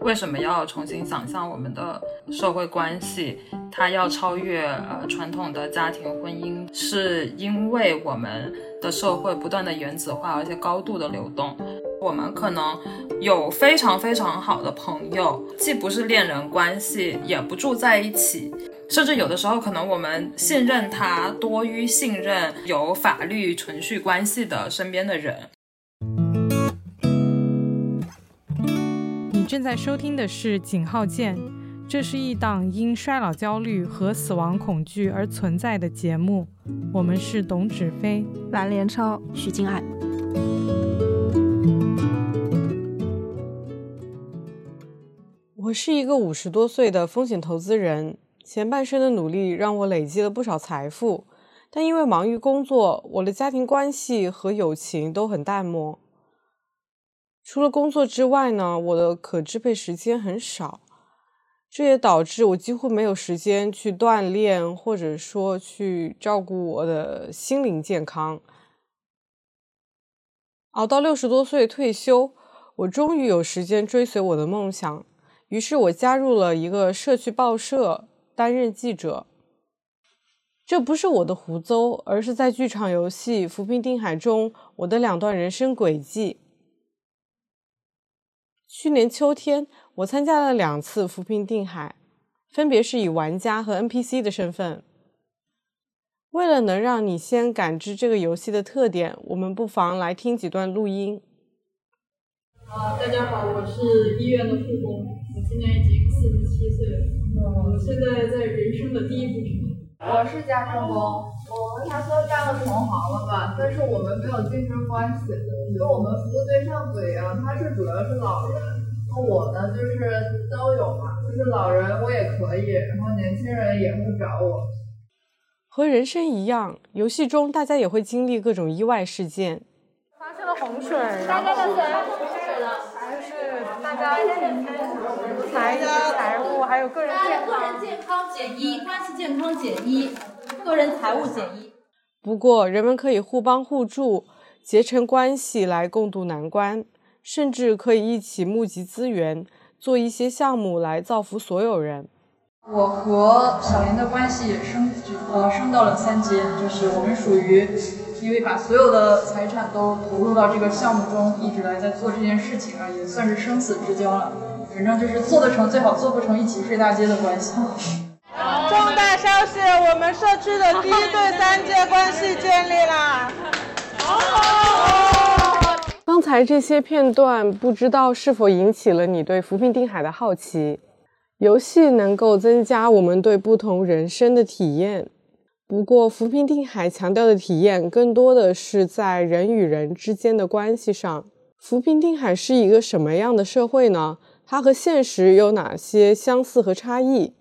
为什么要重新想象我们的社会关系？它要超越呃传统的家庭婚姻，是因为我们的社会不断的原子化，而且高度的流动。我们可能有非常非常好的朋友，既不是恋人关系，也不住在一起，甚至有的时候可能我们信任他多于信任有法律程序关系的身边的人。你正在收听的是《井号键》，这是一档因衰老焦虑和死亡恐惧而存在的节目。我们是董芷飞、蓝连超、徐静爱。我是一个五十多岁的风险投资人，前半生的努力让我累积了不少财富，但因为忙于工作，我的家庭关系和友情都很淡漠。除了工作之外呢，我的可支配时间很少，这也导致我几乎没有时间去锻炼，或者说去照顾我的心灵健康。熬到六十多岁退休，我终于有时间追随我的梦想。于是我加入了一个社区报社，担任记者。这不是我的胡诌，而是在剧场游戏《浮萍定海》中我的两段人生轨迹。去年秋天，我参加了两次《扶贫定海》，分别是以玩家和 NPC 的身份。为了能让你先感知这个游戏的特点，我们不妨来听几段录音。啊，大家好，我是医院的护工。我今年已经四十七岁了，我现在在人生的第一步。我是家政工，我和他说干了同行了吧，但是我们没有竞争关系，跟我们服务对象不一样，他是主要是老人，那我呢就是都有嘛，就是老人我也可以，然后年轻人也会找我。和人生一样，游戏中大家也会经历各种意外事件。发生了洪水，大家的水。还是大家财财务还有个人健康，个人健康减一，关系健康减一，个人财务减一。不过，人们可以互帮互助，结成关系来共度难关，甚至可以一起募集资源，做一些项目来造福所有人。我和小林的关系也升呃升到了三级，就是我们属于。因为把所有的财产都投入到这个项目中，一直来在做这件事情啊，也算是生死之交了。反正就是做得成最好，做不成一起睡大街的关系。重大消息，我们社区的第一对三阶关系建立啦！刚才这些片段，不知道是否引起了你对《浮萍定海》的好奇？游戏能够增加我们对不同人生的体验。不过，浮萍定海强调的体验更多的是在人与人之间的关系上。浮萍定海是一个什么样的社会呢？它和现实有哪些相似和差异？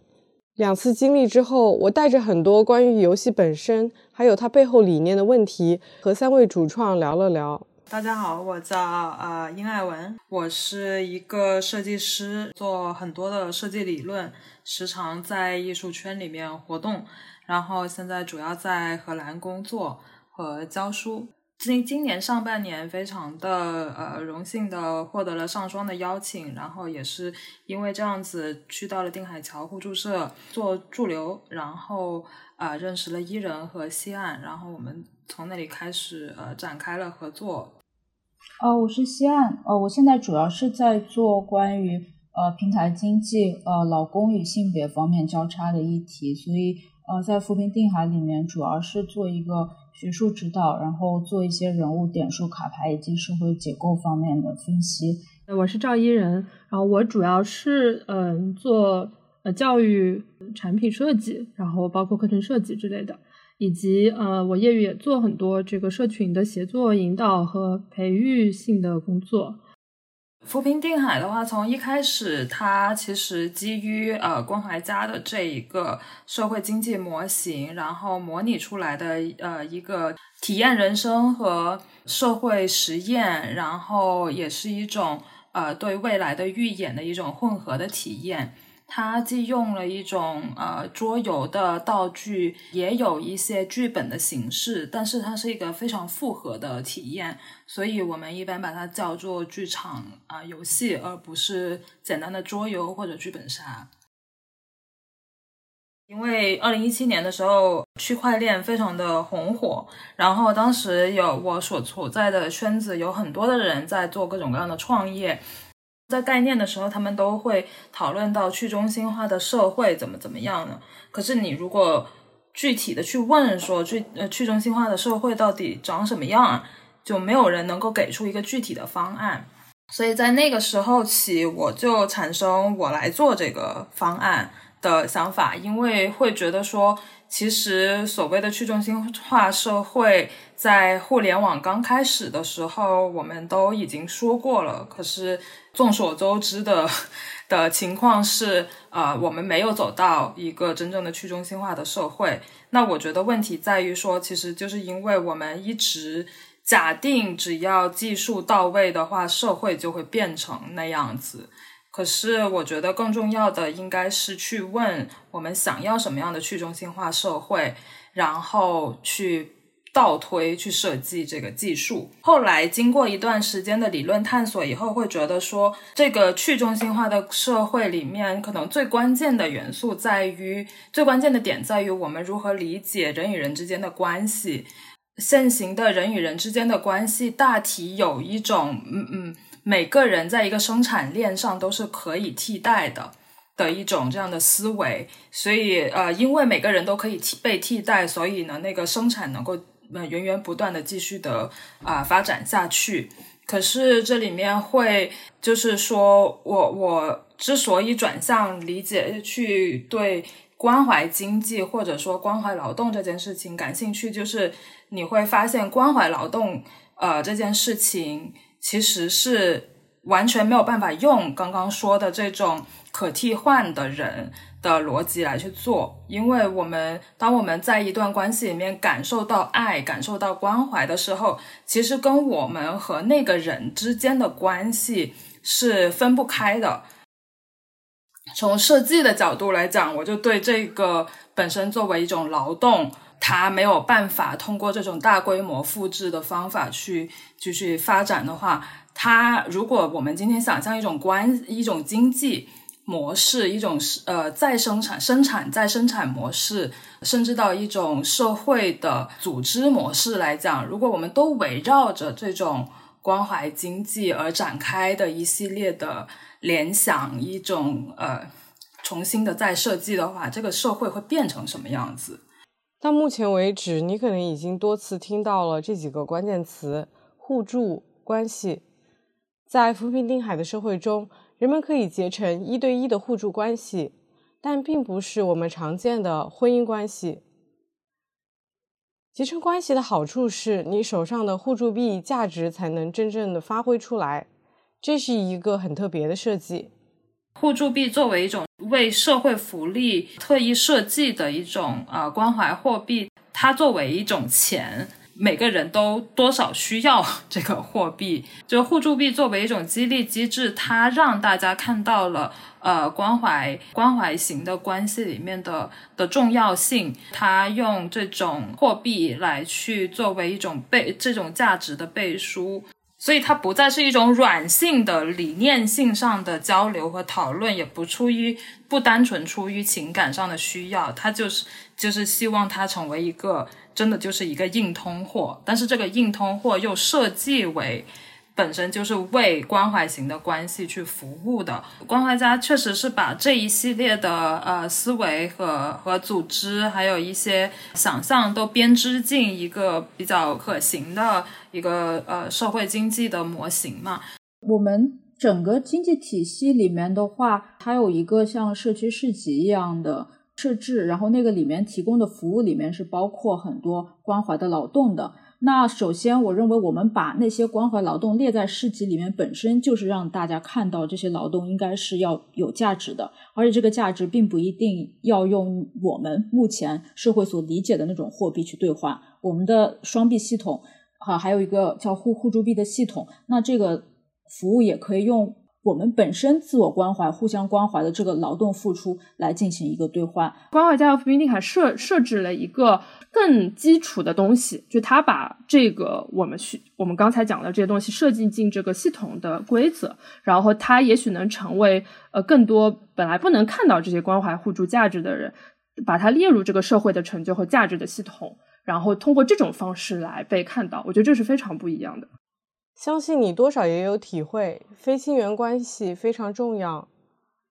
两次经历之后，我带着很多关于游戏本身，还有它背后理念的问题，和三位主创聊了聊。大家好，我叫呃殷爱文，我是一个设计师，做很多的设计理论，时常在艺术圈里面活动。然后现在主要在荷兰工作和教书。今今年上半年非常的呃荣幸的获得了上双的邀请，然后也是因为这样子去到了定海桥互助社做驻留，然后呃认识了伊人和西岸，然后我们从那里开始呃展开了合作。呃，我是西岸，呃，我现在主要是在做关于呃平台经济呃老公与性别方面交叉的议题，所以。呃，在扶贫定海里面，主要是做一个学术指导，然后做一些人物点数卡牌以及社会结构方面的分析。我是赵一人，然后我主要是嗯做呃教育产品设计，然后包括课程设计之类的，以及呃我业余也做很多这个社群的协作引导和培育性的工作。扶贫定海的话，从一开始，它其实基于呃关怀家的这一个社会经济模型，然后模拟出来的呃一个体验人生和社会实验，然后也是一种呃对未来的预演的一种混合的体验。它既用了一种呃桌游的道具，也有一些剧本的形式，但是它是一个非常复合的体验，所以我们一般把它叫做剧场啊、游戏，而不是简单的桌游或者剧本杀。因为二零一七年的时候，区块链非常的红火，然后当时有我所处在的圈子有很多的人在做各种各样的创业，在概念的时候，他们都会讨论到去中心化的社会怎么怎么样呢？可是你如果具体的去问说去呃去中心化的社会到底长什么样，就没有人能够给出一个具体的方案。所以在那个时候起，我就产生我来做这个方案。的想法，因为会觉得说，其实所谓的去中心化社会，在互联网刚开始的时候，我们都已经说过了。可是众所周知的 的情况是，呃，我们没有走到一个真正的去中心化的社会。那我觉得问题在于说，其实就是因为我们一直假定，只要技术到位的话，社会就会变成那样子。可是，我觉得更重要的应该是去问我们想要什么样的去中心化社会，然后去倒推去设计这个技术。后来经过一段时间的理论探索以后，会觉得说，这个去中心化的社会里面，可能最关键的元素在于，最关键的点在于我们如何理解人与人之间的关系。现行的人与人之间的关系，大体有一种，嗯嗯。每个人在一个生产链上都是可以替代的的一种这样的思维，所以呃，因为每个人都可以替被替代，所以呢，那个生产能够呃源源不断的继续的啊发展下去。可是这里面会就是说我我之所以转向理解去对关怀经济或者说关怀劳动这件事情感兴趣，就是你会发现关怀劳动呃这件事情。其实是完全没有办法用刚刚说的这种可替换的人的逻辑来去做，因为我们当我们在一段关系里面感受到爱、感受到关怀的时候，其实跟我们和那个人之间的关系是分不开的。从设计的角度来讲，我就对这个本身作为一种劳动。它没有办法通过这种大规模复制的方法去继续发展的话，它如果我们今天想象一种关一种经济模式，一种是呃再生产生产再生产模式，甚至到一种社会的组织模式来讲，如果我们都围绕着这种关怀经济而展开的一系列的联想，一种呃重新的再设计的话，这个社会会变成什么样子？到目前为止，你可能已经多次听到了这几个关键词：互助关系。在扶贫定海的社会中，人们可以结成一对一的互助关系，但并不是我们常见的婚姻关系。结成关系的好处是你手上的互助币价值才能真正的发挥出来，这是一个很特别的设计。互助币作为一种为社会福利特意设计的一种呃关怀货币，它作为一种钱，每个人都多少需要这个货币。就互助币作为一种激励机制，它让大家看到了呃关怀关怀型的关系里面的的重要性。它用这种货币来去作为一种背这种价值的背书。所以它不再是一种软性的理念性上的交流和讨论，也不出于不单纯出于情感上的需要，它就是就是希望它成为一个真的就是一个硬通货，但是这个硬通货又设计为。本身就是为关怀型的关系去服务的，关怀家确实是把这一系列的呃思维和和组织，还有一些想象都编织进一个比较可行的一个呃社会经济的模型嘛。我们整个经济体系里面的话，它有一个像社区市集一样的设置，然后那个里面提供的服务里面是包括很多关怀的劳动的。那首先，我认为我们把那些关怀劳动列在市集里面，本身就是让大家看到这些劳动应该是要有价值的，而且这个价值并不一定要用我们目前社会所理解的那种货币去兑换。我们的双币系统，哈，还有一个叫互互助币的系统，那这个服务也可以用我们本身自我关怀、互相关怀的这个劳动付出来进行一个兑换。关怀家和扶贫定海设设置了一个更基础的东西，就他把这个我们需我们刚才讲的这些东西设计进这个系统的规则，然后它也许能成为呃更多本来不能看到这些关怀互助价值的人，把它列入这个社会的成就和价值的系统，然后通过这种方式来被看到。我觉得这是非常不一样的。相信你多少也有体会，非亲缘关系非常重要。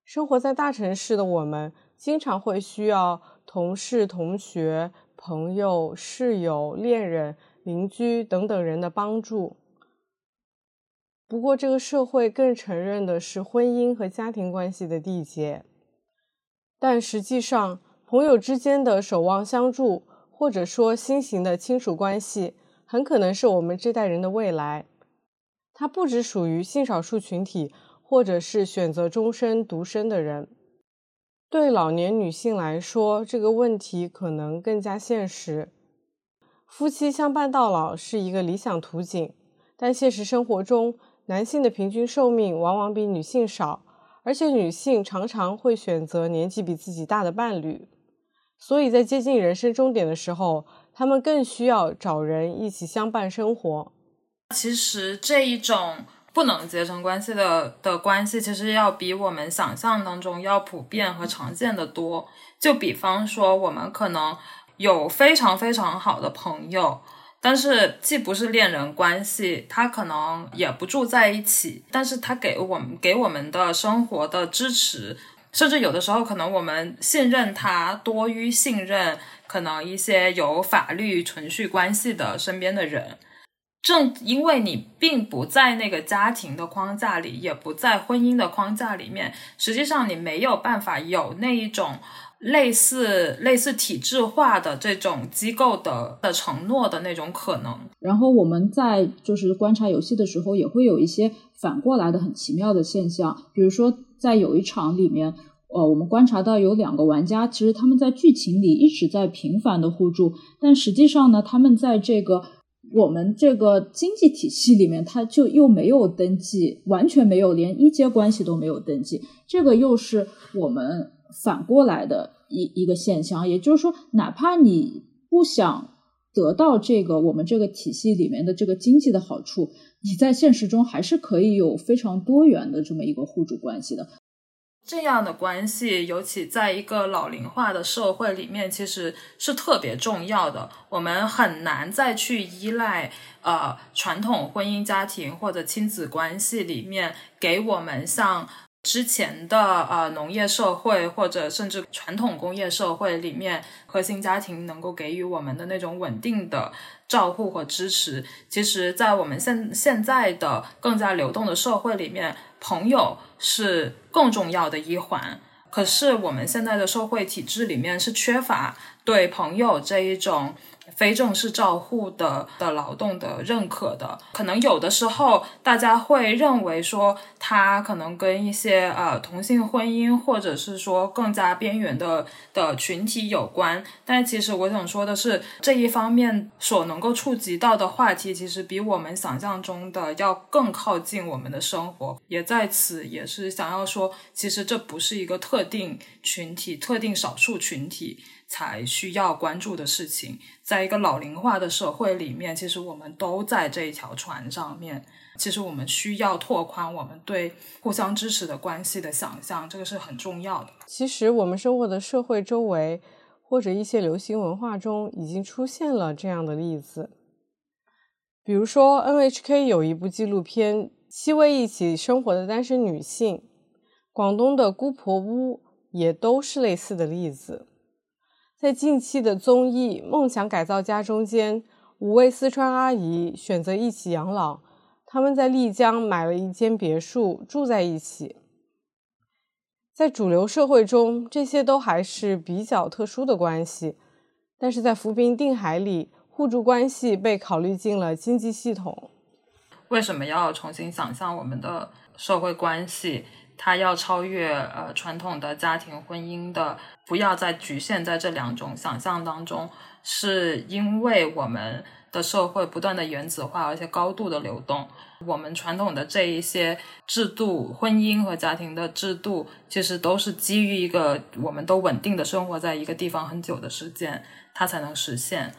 生活在大城市的我们，经常会需要同事、同学、朋友、室友、恋人、邻居等等人的帮助。不过，这个社会更承认的是婚姻和家庭关系的缔结。但实际上，朋友之间的守望相助，或者说新型的亲属关系，很可能是我们这代人的未来。它不只属于性少数群体，或者是选择终身独身的人。对老年女性来说，这个问题可能更加现实。夫妻相伴到老是一个理想图景，但现实生活中，男性的平均寿命往往比女性少，而且女性常常会选择年纪比自己大的伴侣。所以在接近人生终点的时候，他们更需要找人一起相伴生活。其实这一种不能结成关系的的关系，其实要比我们想象当中要普遍和常见的多。就比方说，我们可能有非常非常好的朋友，但是既不是恋人关系，他可能也不住在一起，但是他给我们给我们的生活的支持，甚至有的时候可能我们信任他多于信任可能一些有法律存续关系的身边的人。正因为你并不在那个家庭的框架里，也不在婚姻的框架里面，实际上你没有办法有那一种类似类似体制化的这种机构的的承诺的那种可能。然后我们在就是观察游戏的时候，也会有一些反过来的很奇妙的现象，比如说在有一场里面，呃，我们观察到有两个玩家，其实他们在剧情里一直在频繁的互助，但实际上呢，他们在这个。我们这个经济体系里面，它就又没有登记，完全没有，连一阶关系都没有登记。这个又是我们反过来的一一个现象。也就是说，哪怕你不想得到这个我们这个体系里面的这个经济的好处，你在现实中还是可以有非常多元的这么一个互助关系的。这样的关系，尤其在一个老龄化的社会里面，其实是特别重要的。我们很难再去依赖呃传统婚姻家庭或者亲子关系里面给我们像之前的呃农业社会或者甚至传统工业社会里面核心家庭能够给予我们的那种稳定的照护和支持。其实，在我们现现在的更加流动的社会里面。朋友是更重要的一环，可是我们现在的社会体制里面是缺乏对朋友这一种。非正式照护的的劳动的认可的，可能有的时候大家会认为说，他可能跟一些呃同性婚姻或者是说更加边缘的的群体有关。但其实我想说的是，这一方面所能够触及到的话题，其实比我们想象中的要更靠近我们的生活。也在此也是想要说，其实这不是一个特定群体、特定少数群体。才需要关注的事情，在一个老龄化的社会里面，其实我们都在这一条船上面。其实我们需要拓宽我们对互相支持的关系的想象，这个是很重要的。其实我们生活的社会周围，或者一些流行文化中，已经出现了这样的例子。比如说，NHK 有一部纪录片《七位一起生活的单身女性》，广东的姑婆屋也都是类似的例子。在近期的综艺《梦想改造家》中间，五位四川阿姨选择一起养老，他们在丽江买了一间别墅住在一起。在主流社会中，这些都还是比较特殊的关系，但是在扶贫定海里，互助关系被考虑进了经济系统。为什么要重新想象我们的社会关系？它要超越呃传统的家庭婚姻的，不要再局限在这两种想象当中，是因为我们的社会不断的原子化，而且高度的流动。我们传统的这一些制度，婚姻和家庭的制度，其实都是基于一个我们都稳定的生活在一个地方很久的时间，它才能实现。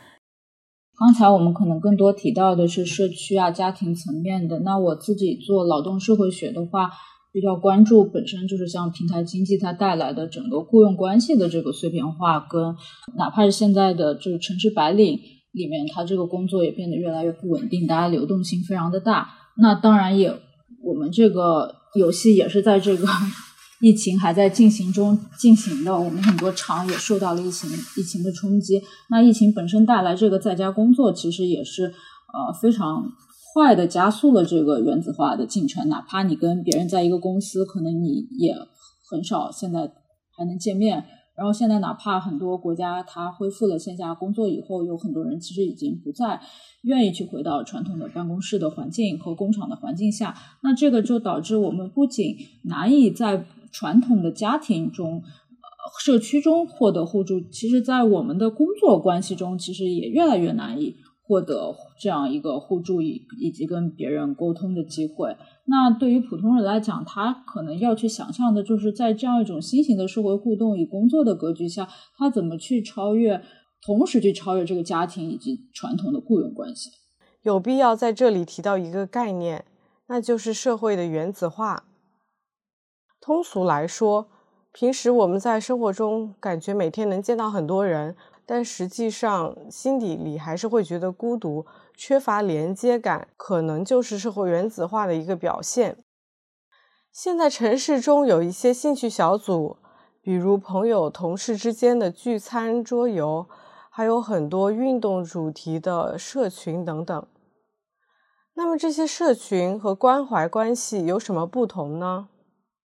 刚才我们可能更多提到的是社区啊、家庭层面的。那我自己做劳动社会学的话，比较关注本身就是像平台经济它带来的整个雇佣关系的这个碎片化，跟哪怕是现在的就是城市白领里面，它这个工作也变得越来越不稳定，大家流动性非常的大。那当然也，我们这个游戏也是在这个。疫情还在进行中进行的，我们很多厂也受到了疫情疫情的冲击。那疫情本身带来这个在家工作，其实也是呃非常快的加速了这个原子化的进程。哪怕你跟别人在一个公司，可能你也很少现在还能见面。然后现在哪怕很多国家它恢复了线下工作以后，有很多人其实已经不再愿意去回到传统的办公室的环境和工厂的环境下。那这个就导致我们不仅难以在传统的家庭中、社区中获得互助，其实，在我们的工作关系中，其实也越来越难以获得这样一个互助以以及跟别人沟通的机会。那对于普通人来讲，他可能要去想象的就是在这样一种新型的社会互动与工作的格局下，他怎么去超越，同时去超越这个家庭以及传统的雇佣关系。有必要在这里提到一个概念，那就是社会的原子化。通俗来说，平时我们在生活中感觉每天能见到很多人，但实际上心底里还是会觉得孤独、缺乏连接感，可能就是社会原子化的一个表现。现在城市中有一些兴趣小组，比如朋友、同事之间的聚餐、桌游，还有很多运动主题的社群等等。那么这些社群和关怀关系有什么不同呢？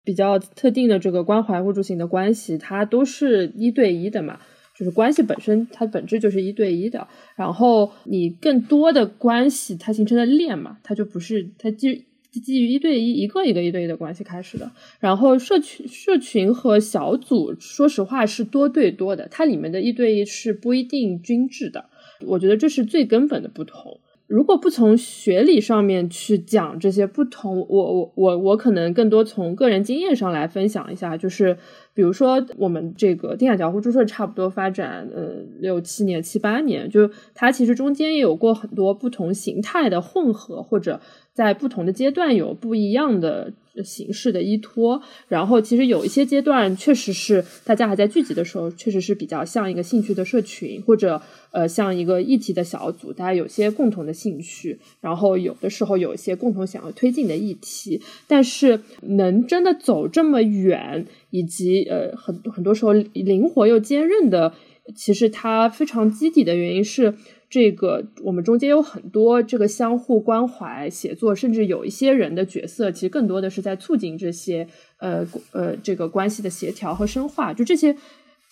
比较特定的这个关怀互助型的关系，它都是一对一的嘛，就是关系本身它本质就是一对一的。然后你更多的关系它形成的链嘛，它就不是它基基于一对一一个一个一对一的关系开始的。然后社群社群和小组，说实话是多对多的，它里面的一对一是不一定均质的。我觉得这是最根本的不同。如果不从学理上面去讲这些不同，我我我我可能更多从个人经验上来分享一下，就是比如说我们这个定海交互注册差不多发展呃六七年七八年，就它其实中间也有过很多不同形态的混合或者。在不同的阶段有不一样的形式的依托，然后其实有一些阶段确实是大家还在聚集的时候，确实是比较像一个兴趣的社群，或者呃像一个议题的小组，大家有些共同的兴趣，然后有的时候有一些共同想要推进的议题，但是能真的走这么远，以及呃很很多时候灵活又坚韧的，其实它非常基底的原因是。这个我们中间有很多这个相互关怀、协作，甚至有一些人的角色，其实更多的是在促进这些呃呃这个关系的协调和深化。就这些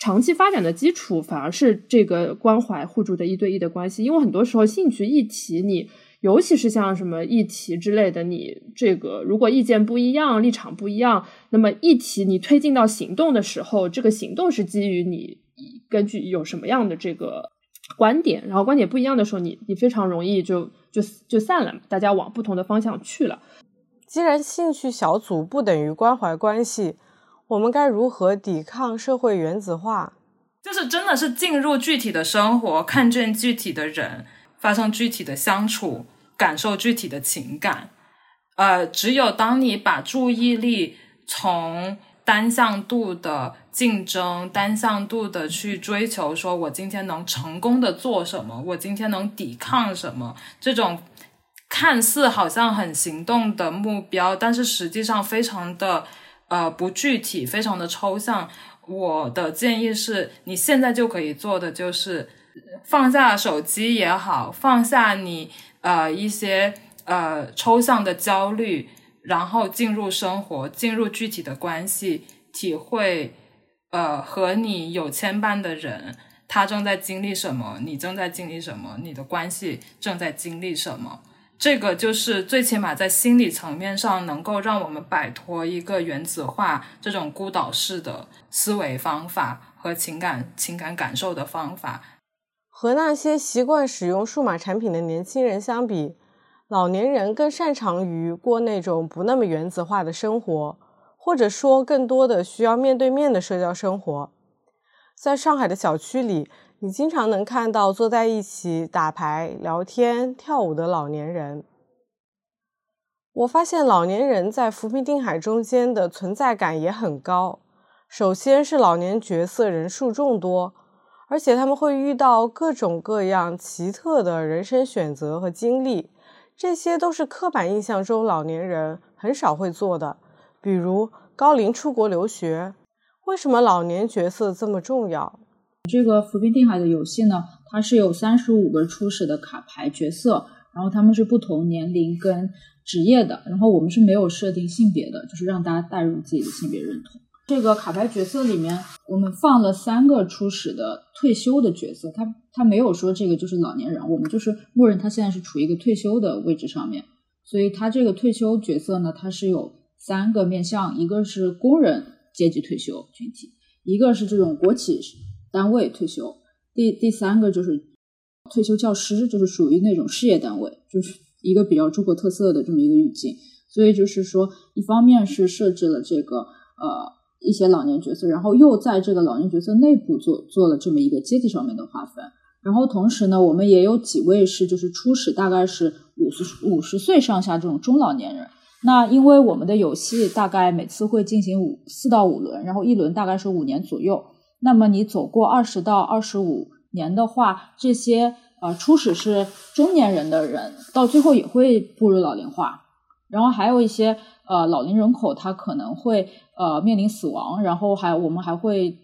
长期发展的基础，反而是这个关怀互助的一对一的关系。因为很多时候兴趣议题，你尤其是像什么议题之类的，你这个如果意见不一样、立场不一样，那么议题你推进到行动的时候，这个行动是基于你根据有什么样的这个。观点，然后观点不一样的时候，你你非常容易就就就散了，大家往不同的方向去了。既然兴趣小组不等于关怀关系，我们该如何抵抗社会原子化？就是真的是进入具体的生活，看见具体的人，发生具体的相处，感受具体的情感。呃，只有当你把注意力从单向度的竞争，单向度的去追求，说我今天能成功的做什么，我今天能抵抗什么，这种看似好像很行动的目标，但是实际上非常的呃不具体，非常的抽象。我的建议是，你现在就可以做的就是放下手机也好，放下你呃一些呃抽象的焦虑。然后进入生活，进入具体的关系，体会，呃，和你有牵绊的人，他正在经历什么，你正在经历什么，你的关系正在经历什么。这个就是最起码在心理层面上能够让我们摆脱一个原子化这种孤岛式的思维方法和情感情感感受的方法。和那些习惯使用数码产品的年轻人相比，老年人更擅长于过那种不那么原子化的生活，或者说更多的需要面对面的社交生活。在上海的小区里，你经常能看到坐在一起打牌、聊天、跳舞的老年人。我发现老年人在扶贫定海中间的存在感也很高。首先是老年角色人数众多，而且他们会遇到各种各样奇特的人生选择和经历，这些都是刻板印象中老年人很少会做的。比如高龄出国留学，为什么老年角色这么重要？这个扶贫定海的游戏呢，它是有三十五个初始的卡牌角色，然后他们是不同年龄跟职业的，然后我们是没有设定性别的，就是让大家带入自己的性别认同。这个卡牌角色里面，我们放了三个初始的退休的角色，他他没有说这个就是老年人，我们就是默认他现在是处于一个退休的位置上面，所以他这个退休角色呢，他是有三个面向，一个是工人阶级退休群体，一个是这种国企单位退休，第第三个就是退休教师，就是属于那种事业单位，就是一个比较中国特色的这么一个语境，所以就是说，一方面是设置了这个呃。一些老年角色，然后又在这个老年角色内部做做了这么一个阶级上面的划分，然后同时呢，我们也有几位是就是初始大概是五十五十岁上下这种中老年人。那因为我们的游戏大概每次会进行五四到五轮，然后一轮大概是五年左右。那么你走过二十到二十五年的话，这些呃初始是中年人的人，到最后也会步入老龄化。然后还有一些呃老龄人口，他可能会。呃，面临死亡，然后还我们还会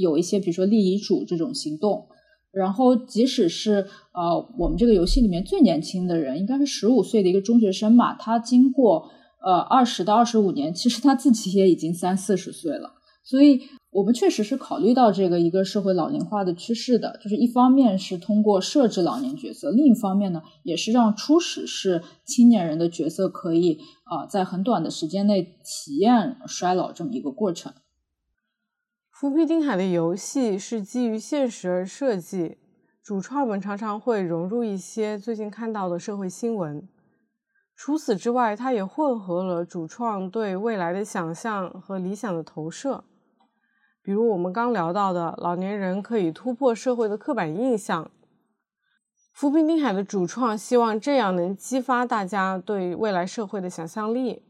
有一些，比如说立遗嘱这种行动。然后，即使是呃，我们这个游戏里面最年轻的人，应该是十五岁的一个中学生嘛，他经过呃二十到二十五年，其实他自己也已经三四十岁了，所以。我们确实是考虑到这个一个社会老龄化的趋势的，就是一方面是通过设置老年角色，另一方面呢，也是让初始是青年人的角色可以啊，在很短的时间内体验衰老这么一个过程。扶贫定海的游戏是基于现实而设计，主创们常常会融入一些最近看到的社会新闻。除此之外，它也混合了主创对未来的想象和理想的投射。比如我们刚聊到的，老年人可以突破社会的刻板印象。扶贫定海的主创希望这样能激发大家对未来社会的想象力。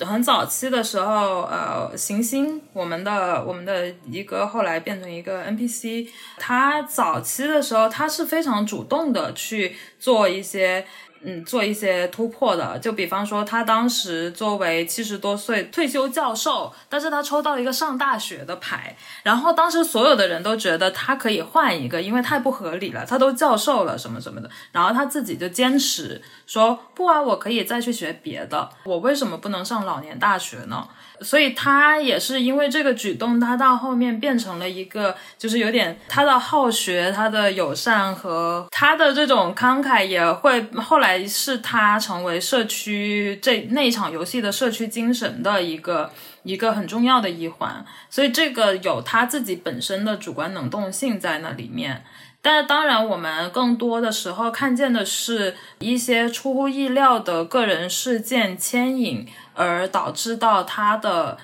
很早期的时候，呃，行星，我们的我们的一个后来变成一个 NPC，他早期的时候，他是非常主动的去做一些。嗯，做一些突破的，就比方说，他当时作为七十多岁退休教授，但是他抽到一个上大学的牌，然后当时所有的人都觉得他可以换一个，因为太不合理了，他都教授了什么什么的，然后他自己就坚持说，不啊，我可以再去学别的，我为什么不能上老年大学呢？所以他也是因为这个举动，他到后面变成了一个，就是有点他的好学、他的友善和他的这种慷慨，也会后来是他成为社区这那一场游戏的社区精神的一个一个很重要的一环。所以这个有他自己本身的主观能动性在那里面。但是当然，我们更多的时候看见的是一些出乎意料的个人事件牵引。而导致到他的，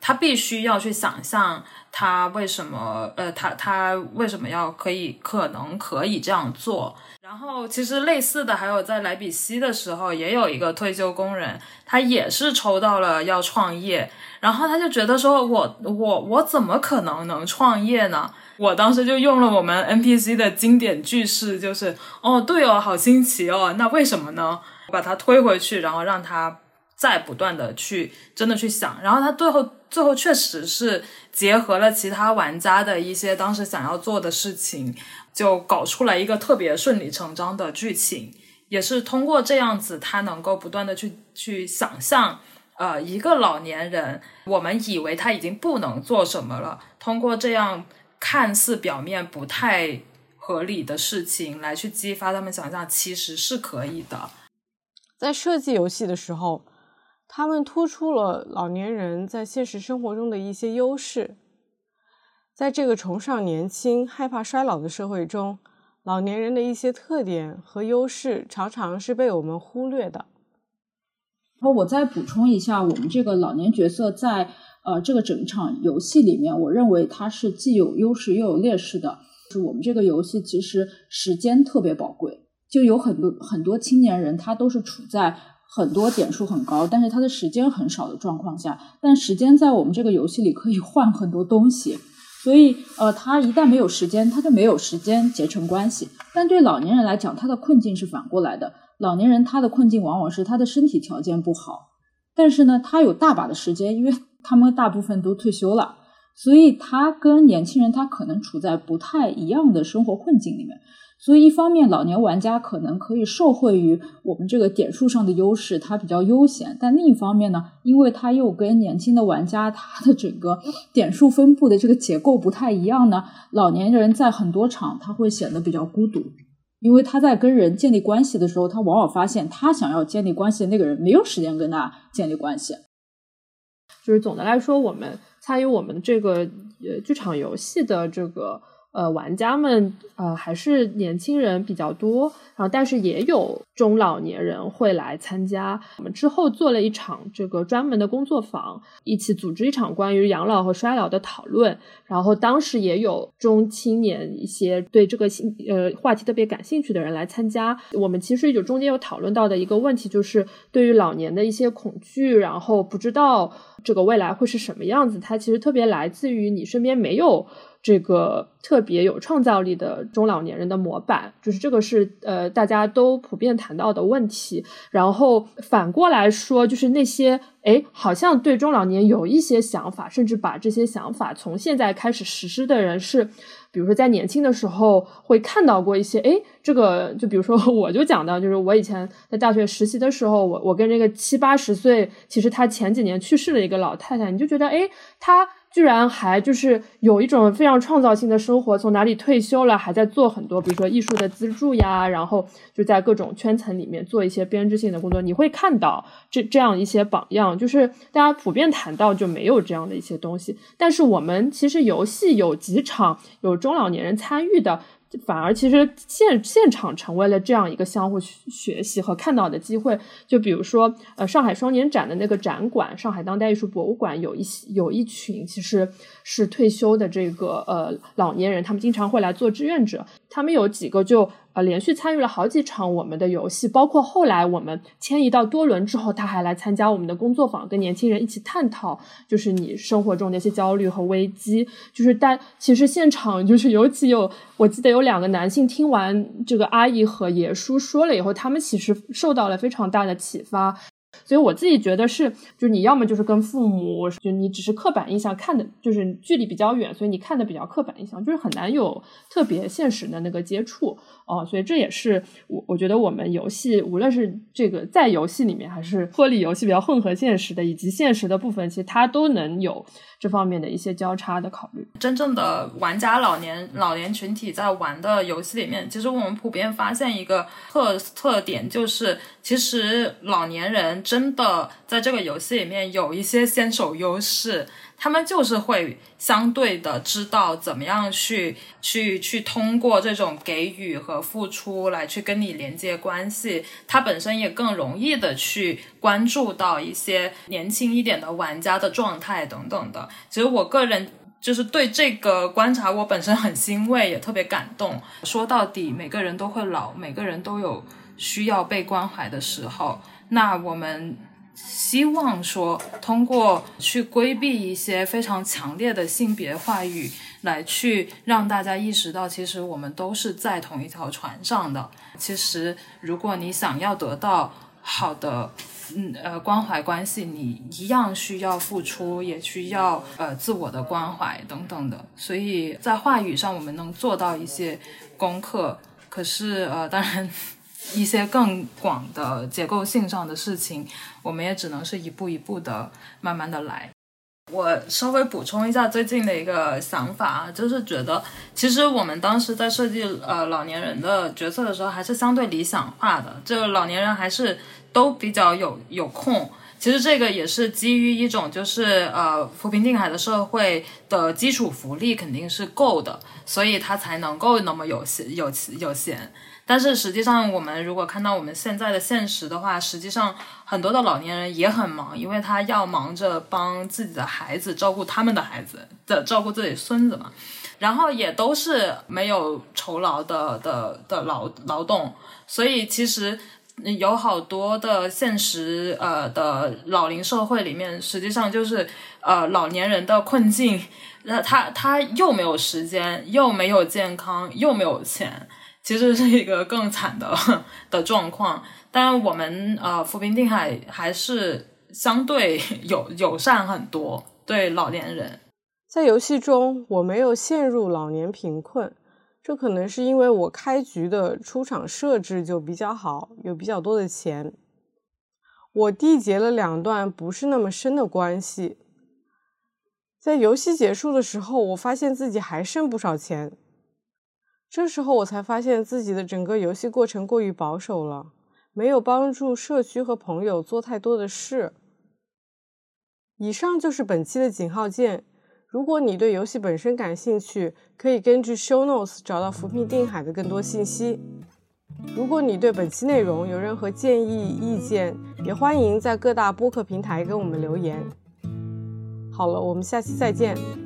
他必须要去想象他为什么，呃，他他为什么要可以可能可以这样做。然后其实类似的还有在莱比锡的时候，也有一个退休工人，他也是抽到了要创业，然后他就觉得说，我我我怎么可能能创业呢？我当时就用了我们 NPC 的经典句式，就是哦，对哦，好新奇哦，那为什么呢？把他推回去，然后让他再不断的去真的去想，然后他最后最后确实是结合了其他玩家的一些当时想要做的事情，就搞出来一个特别顺理成章的剧情。也是通过这样子，他能够不断的去去想象，呃，一个老年人，我们以为他已经不能做什么了，通过这样看似表面不太合理的事情来去激发他们想象，其实是可以的。在设计游戏的时候，他们突出了老年人在现实生活中的一些优势。在这个崇尚年轻、害怕衰老的社会中，老年人的一些特点和优势常常是被我们忽略的。然后我再补充一下，我们这个老年角色在呃这个整场游戏里面，我认为它是既有优势又有劣势的。就是我们这个游戏其实时间特别宝贵，就有很多很多青年人他都是处在很多点数很高，但是他的时间很少的状况下。但时间在我们这个游戏里可以换很多东西，所以呃，他一旦没有时间，他就没有时间结成关系。但对老年人来讲，他的困境是反过来的。老年人他的困境往往是他的身体条件不好，但是呢，他有大把的时间，因为他们大部分都退休了。所以他跟年轻人他可能处在不太一样的生活困境里面，所以一方面老年玩家可能可以受惠于我们这个点数上的优势，他比较悠闲；但另一方面呢，因为他又跟年轻的玩家他的整个点数分布的这个结构不太一样呢，老年人在很多场他会显得比较孤独，因为他在跟人建立关系的时候，他往往发现他想要建立关系的那个人没有时间跟他建立关系。就是总的来说，我们。参与我们这个呃剧场游戏的这个呃玩家们呃还是年轻人比较多，然后但是也有中老年人会来参加。我们之后做了一场这个专门的工作坊，一起组织一场关于养老和衰老的讨论。然后当时也有中青年一些对这个兴呃话题特别感兴趣的人来参加。我们其实就中间有讨论到的一个问题，就是对于老年的一些恐惧，然后不知道。这个未来会是什么样子？它其实特别来自于你身边没有这个特别有创造力的中老年人的模板，就是这个是呃大家都普遍谈到的问题。然后反过来说，就是那些哎好像对中老年有一些想法，甚至把这些想法从现在开始实施的人是。比如说，在年轻的时候会看到过一些，哎，这个就比如说，我就讲到，就是我以前在大学实习的时候，我我跟这个七八十岁，其实他前几年去世的一个老太太，你就觉得，哎，他。居然还就是有一种非常创造性的生活，从哪里退休了，还在做很多，比如说艺术的资助呀，然后就在各种圈层里面做一些编织性的工作。你会看到这这样一些榜样，就是大家普遍谈到就没有这样的一些东西。但是我们其实游戏有几场有中老年人参与的。反而其实现现场成为了这样一个相互学习和看到的机会。就比如说，呃，上海双年展的那个展馆，上海当代艺术博物馆有一有一群其实是退休的这个呃老年人，他们经常会来做志愿者。他们有几个就。呃，连续参与了好几场我们的游戏，包括后来我们迁移到多伦之后，他还来参加我们的工作坊，跟年轻人一起探讨，就是你生活中的一些焦虑和危机。就是但其实现场就是尤其有，我记得有两个男性听完这个阿姨和爷叔说了以后，他们其实受到了非常大的启发。所以我自己觉得是，就是你要么就是跟父母，就你只是刻板印象看的，就是距离比较远，所以你看的比较刻板印象，就是很难有特别现实的那个接触哦。所以这也是我我觉得我们游戏，无论是这个在游戏里面，还是脱离游戏比较混合现实的，以及现实的部分，其实它都能有这方面的一些交叉的考虑。真正的玩家老年老年群体在玩的游戏里面，其实我们普遍发现一个特特点，就是其实老年人。真的在这个游戏里面有一些先手优势，他们就是会相对的知道怎么样去去去通过这种给予和付出来去跟你连接关系，他本身也更容易的去关注到一些年轻一点的玩家的状态等等的。其实我个人就是对这个观察，我本身很欣慰，也特别感动。说到底，每个人都会老，每个人都有需要被关怀的时候。那我们希望说，通过去规避一些非常强烈的性别话语，来去让大家意识到，其实我们都是在同一条船上的。其实，如果你想要得到好的，嗯呃关怀关系，你一样需要付出，也需要呃自我的关怀等等的。所以在话语上，我们能做到一些功课。可是呃，当然。一些更广的结构性上的事情，我们也只能是一步一步的慢慢的来。我稍微补充一下最近的一个想法啊，就是觉得其实我们当时在设计呃老年人的角色的时候，还是相对理想化的。这个老年人还是都比较有有空。其实这个也是基于一种就是呃扶贫定海的社会的基础福利肯定是够的，所以他才能够那么有闲有有闲。但是实际上，我们如果看到我们现在的现实的话，实际上很多的老年人也很忙，因为他要忙着帮自己的孩子照顾他们的孩子的照顾自己孙子嘛，然后也都是没有酬劳的的的劳劳动，所以其实有好多的现实呃的老龄社会里面，实际上就是呃老年人的困境，那他他又没有时间，又没有健康，又没有钱。其实是一个更惨的的状况，当然我们呃扶贫定海还是相对 友友善很多，对老年人。在游戏中，我没有陷入老年贫困，这可能是因为我开局的出场设置就比较好，有比较多的钱。我缔结了两段不是那么深的关系，在游戏结束的时候，我发现自己还剩不少钱。这时候我才发现自己的整个游戏过程过于保守了，没有帮助社区和朋友做太多的事。以上就是本期的井号键。如果你对游戏本身感兴趣，可以根据 Show Notes 找到扶贫定海的更多信息。如果你对本期内容有任何建议意见，也欢迎在各大播客平台给我们留言。好了，我们下期再见。